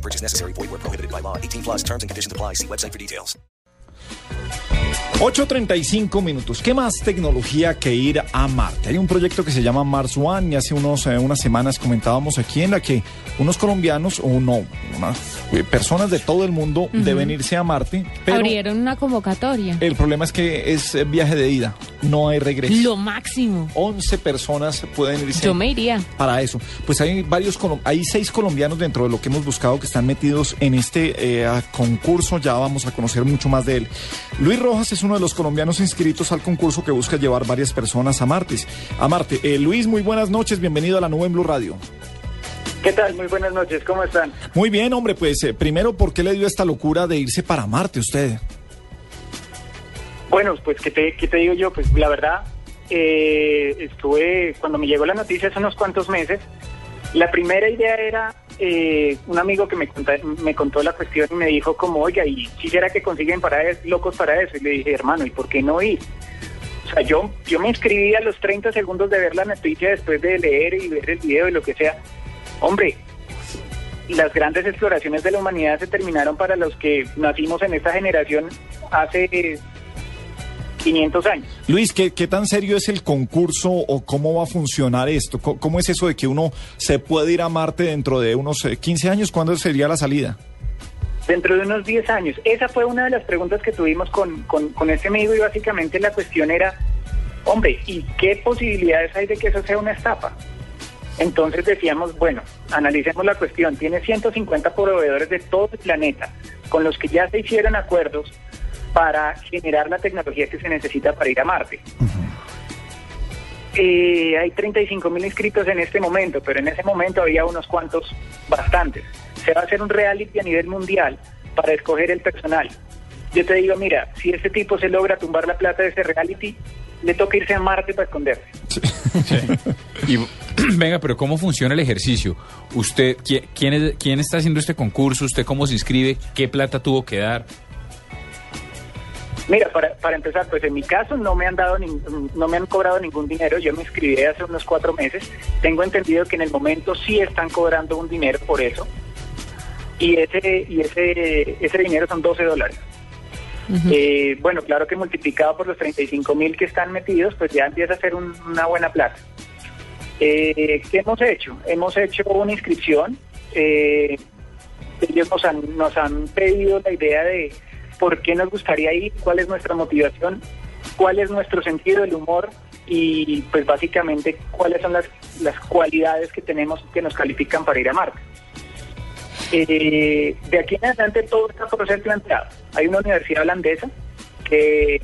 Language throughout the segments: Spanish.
No purchase necessary. Void where prohibited by law. 18 plus terms and conditions apply. See website for details. 8.35 minutos. ¿Qué más tecnología que ir a Marte? Hay un proyecto que se llama Mars One y hace unos, eh, unas semanas comentábamos aquí en la que unos colombianos o no, unas eh, personas de todo el mundo deben irse a Marte. Pero Abrieron una convocatoria. el problema es que es eh, viaje de ida, no hay regreso. Lo máximo. 11 personas pueden irse Yo me iría. para eso. Pues hay varios, hay seis colombianos dentro de lo que hemos buscado que están metidos en este eh, concurso. Ya vamos a conocer mucho más de él. Luis Rojas es uno de los colombianos inscritos al concurso que busca llevar varias personas a Marte. A Marte. Eh, Luis, muy buenas noches. Bienvenido a la nube en Blue Radio. ¿Qué tal? Muy buenas noches, ¿cómo están? Muy bien, hombre. Pues eh, primero, ¿por qué le dio esta locura de irse para Marte usted? Bueno, pues ¿qué te, qué te digo yo? Pues la verdad, eh, estuve, cuando me llegó la noticia hace unos cuantos meses, la primera idea era, eh, un amigo que me, conta- me contó la cuestión y me dijo como, oiga, ¿y si será que consiguen para es- locos para eso? Y le dije, hermano, ¿y por qué no ir? O sea, yo, yo me inscribí a los 30 segundos de ver la noticia después de leer y ver el video y lo que sea. Hombre, las grandes exploraciones de la humanidad se terminaron para los que nacimos en esta generación hace 500 años. Luis, ¿qué, qué tan serio es el concurso o cómo va a funcionar esto? ¿Cómo, es eso de que uno se puede ir a Marte dentro de unos eh, 15 años? ¿Cuándo sería la salida? Dentro de unos 10 años. Esa fue una de las preguntas que tuvimos con, con, con este amigo y básicamente la cuestión era, hombre, ¿y qué posibilidades hay de que eso sea una estafa? Entonces decíamos, bueno, analicemos la cuestión. Tiene 150 proveedores de todo el planeta con los que ya se hicieron acuerdos para generar la tecnología que se necesita para ir a Marte. Eh, hay 35 mil inscritos en este momento, pero en ese momento había unos cuantos, bastantes. Se va a hacer un reality a nivel mundial para escoger el personal. Yo te digo, mira, si este tipo se logra tumbar la plata de ese reality, le toca irse a Marte para esconderse. Y venga, pero ¿cómo funciona el ejercicio? ¿Usted, qui- quién, es- quién está haciendo este concurso? ¿Usted cómo se inscribe? ¿Qué plata tuvo que dar? Mira, para, para empezar, pues en mi caso no me han dado nin- no me han cobrado ningún dinero. Yo me inscribí hace unos cuatro meses. Tengo entendido que en el momento sí están cobrando un dinero por eso. Y ese y ese ese dinero son 12 dólares. Eh, bueno, claro que multiplicado por los 35 mil que están metidos, pues ya empieza a ser un- una buena plata. Eh, ¿Qué hemos hecho? Hemos hecho una inscripción. eh, ellos nos han, nos han pedido la idea de por qué nos gustaría ir, cuál es nuestra motivación, cuál es nuestro sentido del humor y pues básicamente cuáles son las, las cualidades que tenemos que nos califican para ir a Marte. Eh, de aquí en adelante todo está por ser planteado. Hay una universidad holandesa que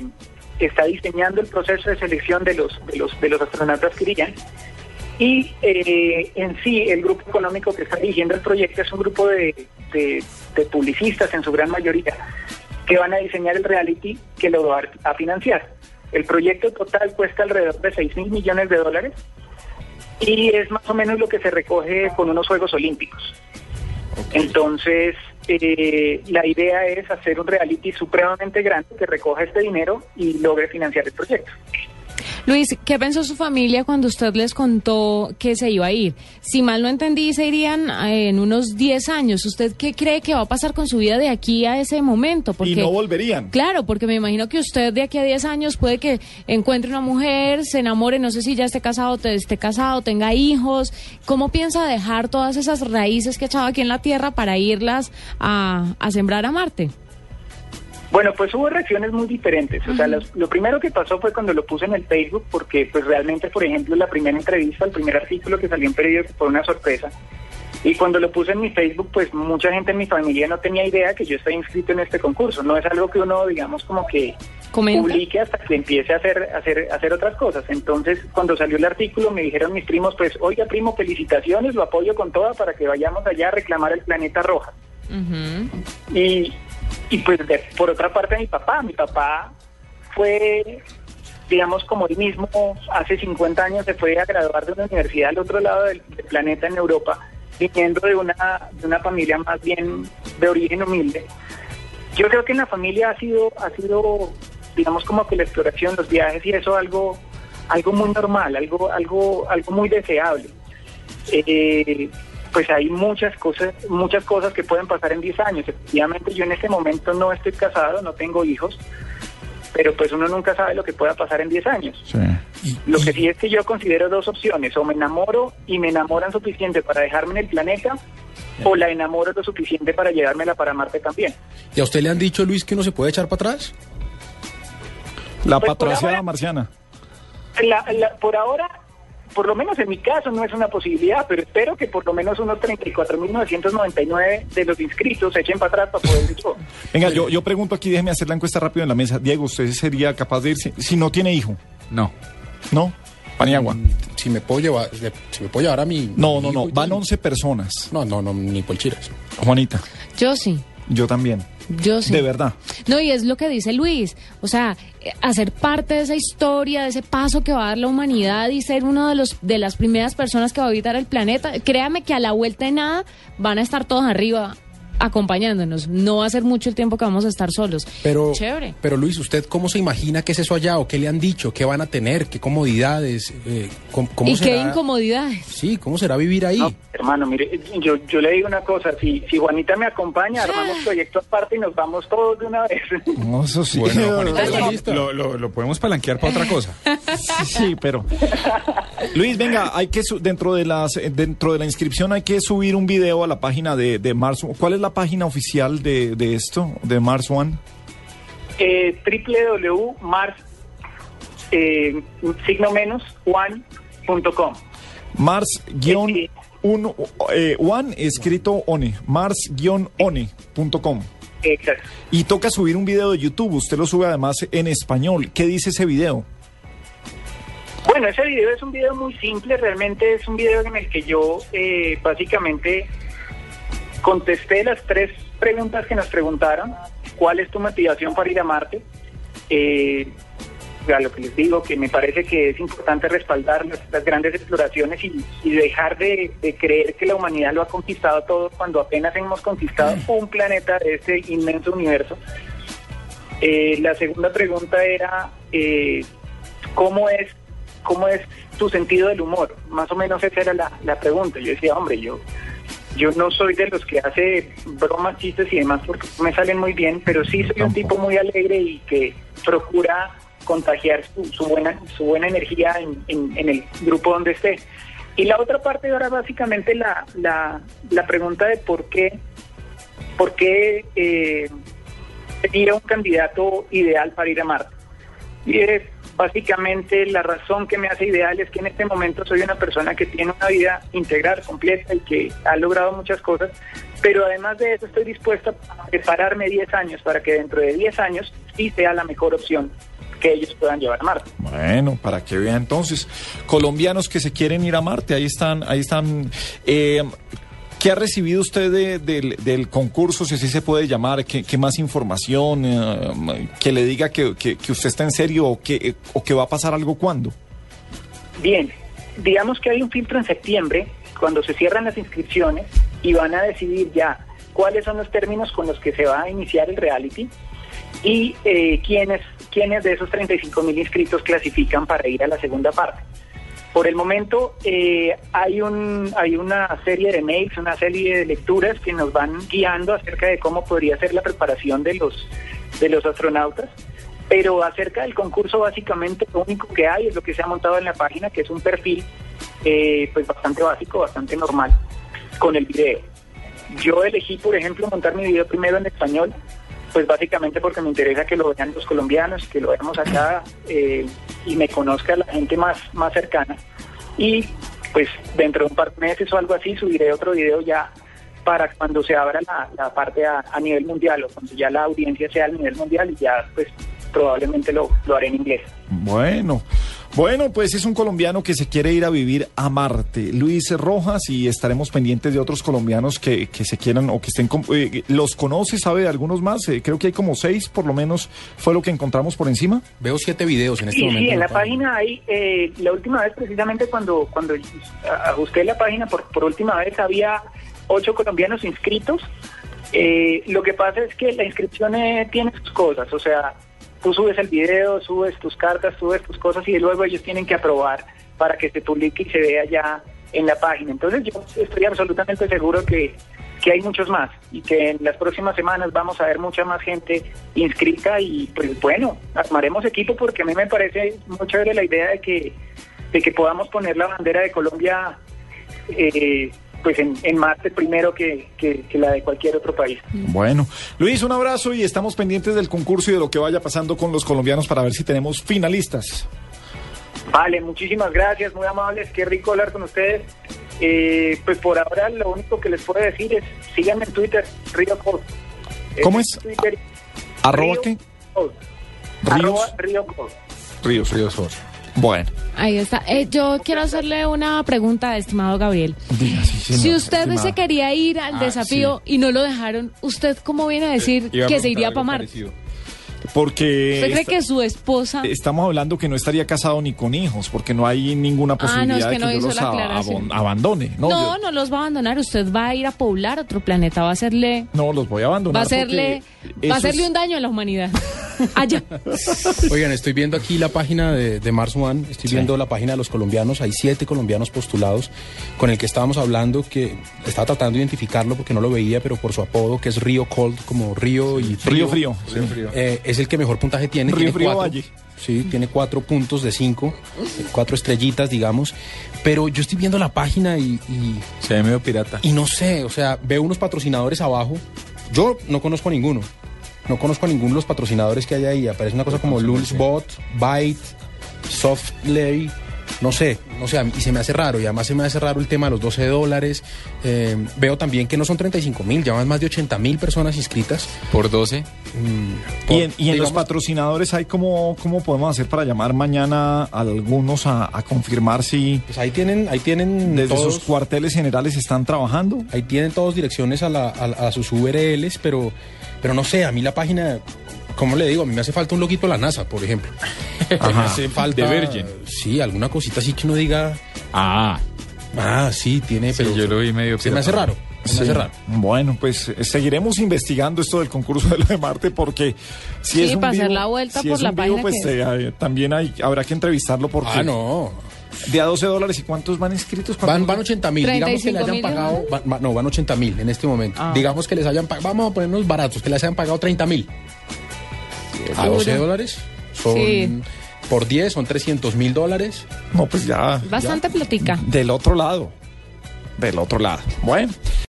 está diseñando el proceso de selección de los, de los, de los astronautas que irían y eh, en sí, el grupo económico que está dirigiendo el proyecto es un grupo de, de- de publicistas, en su gran mayoría, que van a diseñar el reality que lo va a financiar. El proyecto total cuesta alrededor de 6 mil millones de dólares y es más o menos lo que se recoge con unos Juegos Olímpicos. Entonces, eh, la idea es hacer un reality supremamente grande que recoja este dinero y logre financiar el proyecto. Luis, ¿qué pensó su familia cuando usted les contó que se iba a ir? Si mal no entendí, se irían eh, en unos 10 años. ¿Usted qué cree que va a pasar con su vida de aquí a ese momento? Y no volverían. Claro, porque me imagino que usted de aquí a 10 años puede que encuentre una mujer, se enamore, no sé si ya esté casado, te- esté casado, tenga hijos. ¿Cómo piensa dejar todas esas raíces que ha echado aquí en la Tierra para irlas a, a sembrar a Marte? Bueno, pues hubo reacciones muy diferentes. O sea, los- lo primero que pasó fue cuando lo puse en el Facebook, porque pues realmente, por ejemplo, la primera entrevista, el primer artículo que salió en periódico fue una sorpresa. Y cuando lo puse en mi Facebook, pues mucha gente en mi familia no tenía idea que yo estaba inscrito en este concurso. No es algo que uno, digamos, como que ¿Comenta? publique hasta que empiece a hacer, a hacer, a hacer otras cosas. Entonces, cuando salió el artículo, me dijeron mis primos, pues, oiga, primo, felicitaciones, lo apoyo con toda para que vayamos allá a reclamar el planeta roja. Ujú. Y y pues de- por otra parte mi papá, mi papá fue, digamos, como él mismo hace 50 años se fue a graduar de una universidad al otro lado del, planeta en Europa, viniendo de una, de una familia más bien de origen humilde. Yo creo que en la familia ha sido, ha sido, digamos, como que la exploración, los viajes y eso algo, algo muy normal, algo, algo, algo muy deseable. Eh, pues hay muchas cosas, muchas cosas que pueden pasar en 10 años. Efectivamente, yo en este momento no estoy casado, no tengo hijos, pero pues uno nunca sabe lo que pueda pasar en 10 años. Sí. Lo que sí es que yo considero dos opciones, o me enamoro y me enamoran suficiente para dejarme en el planeta, o la enamoro lo suficiente para llevármela para Marte también. ¿Y a usted le han dicho, Luis, que uno se puede echar para atrás? La Pues, patraciada marciana. La- la- por ahora, por lo menos en mi caso no es una posibilidad, pero espero que por lo menos unos 34.999 de los inscritos se echen para atrás para poder yo. Venga, yo, yo pregunto aquí, déjeme hacer la encuesta rápido en la mesa. Diego, ¿usted sería capaz de irse si no tiene hijo? No. ¿No? Paniagua. Si me puedo llevar, si me puedo llevar a mi... No, mi no, no. Van tal. 11 personas. No, no, no, ni por chiras. Juanita, Yo sí, yo también. yo sí. De verdad. No, y es lo que dice Luis, o sea, eh, hacer parte de esa historia, de ese paso que va a dar la humanidad y ser uno de los de las primeras personas que va a habitar el planeta. Créame que a la vuelta de nada van a estar todos arriba acompañándonos. No va a ser mucho el tiempo que vamos a estar solos. Pero, Chévere. pero Luis, ¿usted cómo se imagina que es eso allá? ¿O qué le han dicho? ¿Qué van a tener? ¿Qué comodidades? Eh, ¿cómo, cómo y qué incomodidades. Sí, ¿cómo será vivir ahí? No, hermano, mire, yo, yo le digo una cosa, si, si Juanita me acompaña, armamos proyecto aparte y nos vamos todos de una vez. No, eso sí. Bueno, Juanita, está lo- lista. lo, lo- lo podemos palanquear para otra cosa. Sí, sí, pero Luis, venga, hay que su- dentro de las eh, dentro de la inscripción hay que subir un video a la página de, de Mars. ¿Cuál es la página oficial de, de esto, de Mars One? eh, www.mars, eh, signo menos, one.com. Mars guion Uno, eh, one escrito one, mars-one.com. Exacto. Y toca subir un video de YouTube, usted lo sube además en español. ¿Qué dice ese video? Bueno, ese video es un video muy simple, realmente es un video en el que yo eh, básicamente contesté las tres preguntas que nos preguntaron. ¿Cuál es tu motivación para ir a Marte? Eh, a lo que les digo, que me parece que es importante respaldar las, las grandes exploraciones y, y dejar de, de creer que la humanidad lo ha conquistado todo cuando apenas hemos conquistado un planeta de este inmenso universo. Eh, la segunda pregunta era, eh, ¿cómo es cómo es tu sentido del humor? Más o menos esa era la, la pregunta. Yo decía, hombre, yo yo no soy de los que hace bromas, chistes y demás porque me salen muy bien, pero sí soy un tipo muy alegre y que procura contagiar su, buena su buena energía en, el grupo donde esté. Y la otra parte era básicamente la, la, la pregunta de por qué, por qué eh, sería un candidato ideal para ir a Marte. Y es básicamente la razón que me hace ideal es que en este momento soy una persona que tiene una vida integral, completa y que ha logrado muchas cosas, pero además de eso estoy dispuesta a prepararme 10 años para que dentro de 10 años sí sea la mejor opción que ellos puedan llevar a Marte. Bueno, para que vea entonces, colombianos que se quieren ir a Marte, ahí están, ahí están. Eh, ¿Qué ha recibido usted de- del, del concurso, si así se puede llamar? ¿Qué, qué más información? eh, que le diga que, que- que usted está en serio o que, o que va a pasar algo cuando. Bien, digamos que hay un filtro en septiembre, cuando se cierran las inscripciones y van a decidir ya cuáles son los términos con los que se va a iniciar el reality y eh, quiénes, quiénes de esos 35 mil inscritos clasifican para ir a la segunda parte. Por el momento eh, hay, un, hay una serie de mails, una serie de lecturas que nos van guiando acerca de cómo podría ser la preparación de los, de los astronautas. Pero acerca del concurso, básicamente lo único que hay es lo que se ha montado en la página, que es un perfil eh, pues bastante básico, bastante normal, con el video. Yo elegí, por ejemplo, montar mi video primero en español, pues básicamente porque me interesa que lo vean los colombianos, que lo veamos acá eh, y me conozca la gente más, más cercana. Y pues dentro de un par de meses o algo así subiré otro video ya para cuando se abra la, la parte a, nivel mundial o cuando ya la audiencia sea a nivel mundial y ya pues probablemente lo, lo haré en inglés. Bueno, Bueno, pues es un colombiano que se quiere ir a vivir a Marte, Luis Rojas, y estaremos pendientes de otros colombianos que, que se quieran o que estén... con- eh, ¿Los conoce, sabe de algunos más? Eh, creo que hay como seis, por lo menos, fue lo que encontramos por encima. Veo siete videos en este Sí, momento. sí, en la página hay, eh, la última vez precisamente cuando, cuando ah, busqué la página por, por última vez había ocho colombianos inscritos. Eh, lo que pasa es que la inscripción eh, tiene sus cosas, o sea, tú subes el video, subes tus cartas, subes tus cosas y luego ellos tienen que aprobar para que se publique y se vea ya en la página. Entonces yo estoy absolutamente seguro que, que hay muchos más y que en las próximas semanas vamos a ver mucha más gente inscrita y pues bueno, armaremos equipo porque a mí me parece muy chévere la idea de que, de que podamos poner la bandera de Colombia eh, pues en, en Marte primero que, que- que la de cualquier otro país. Bueno, Luis, un abrazo y estamos pendientes del concurso y de lo que vaya pasando con los colombianos para ver si tenemos finalistas. Vale, muchísimas gracias, muy amables, qué rico hablar con ustedes. Eh, pues por ahora lo único que les puedo decir es síganme en Twitter, Río Code. ¿Cómo es? Twitter, ¿Arroba Río qué? Ríos. Arroba Río. Ríos. Ríos. Bueno, Ahí está. Eh, yo quiero hacerle una pregunta, estimado Gabriel. diga, sí, señor, Si usted se quería ir al Ah, desafío y no lo dejaron, ¿usted cómo viene a decir a que se iría para Marte? Porque ¿Usted cree que su esposa... estamos hablando que no estaría casado ni con hijos, porque no hay ninguna Ah, no, posibilidad es que de que no yo los abandone. No, No, yo- no los va a abandonar. Usted va a ir a poblar otro planeta. Va a hacerle... no los voy a abandonar. Va a hacerle, va a hacerle es- un daño a la humanidad. Allá. Oigan, estoy viendo aquí la página de, de Mars One, estoy viendo la página de los colombianos, hay siete colombianos postulados con el que estábamos hablando, que estaba tratando de identificarlo porque no lo veía, pero por su apodo, que es Río Cold, como río y Río Frío. Río Frío. Eh, es el que mejor puntaje tiene. Río tiene Frío cuatro, Valle. Sí, tiene cuatro puntos de cinco, cuatro estrellitas, digamos. Pero yo estoy viendo la página y, y, Se ve medio pirata. y no sé, o sea, veo unos patrocinadores abajo. Yo no conozco a ninguno. No conozco a ninguno de los patrocinadores que hay ahí. Aparece una cosa como Lulzbot, Byte, Softplay. No sé, no sé, y se me hace raro. Y además se me hace raro el tema de los 12 dólares. Eh, veo también que no son 35 mil, ya van más de 80 mil personas inscritas. Por 12. Mm, Y en, y en los patrocinadores hay cómo, cómo podemos hacer para llamar mañana a algunos a, a confirmar si Pues ahí tienen, ahí tienen desde todos, sus cuarteles generales están trabajando. ahí tienen todos direcciones a, la- a- a sus URLs, pero, pero no sé, a mí la página, ¿cómo le digo? A mí me hace falta un loguito de la NASA, por ejemplo. Me hace falta, De Virgin. Sí, alguna cosita así que uno diga, Ah, ah, sí, tiene, Sí, pero yo lo vi medio se me hace raro, se me hace Sí. raro. Bueno, pues eh, seguiremos investigando esto del concurso de lo de Marte porque si Sí, es un para hacer la vuelta si por es la un vivo, pues que eh, también hay, habrá que entrevistarlo porque Ah, no, de a 12 dólares y cuántos van inscritos. van, van 80 mil, digamos que le 35 hayan pagado, ¿no? van- van- no, van 80 mil en este momento. Ah. Digamos que les hayan pagado, vamos a ponernos baratos, que les hayan pagado 30 mil. A 12 dólares son, Sí. por 10 son 300 mil dólares. No, pues ya. Bastante platica. Del otro lado. Del otro lado. Bueno,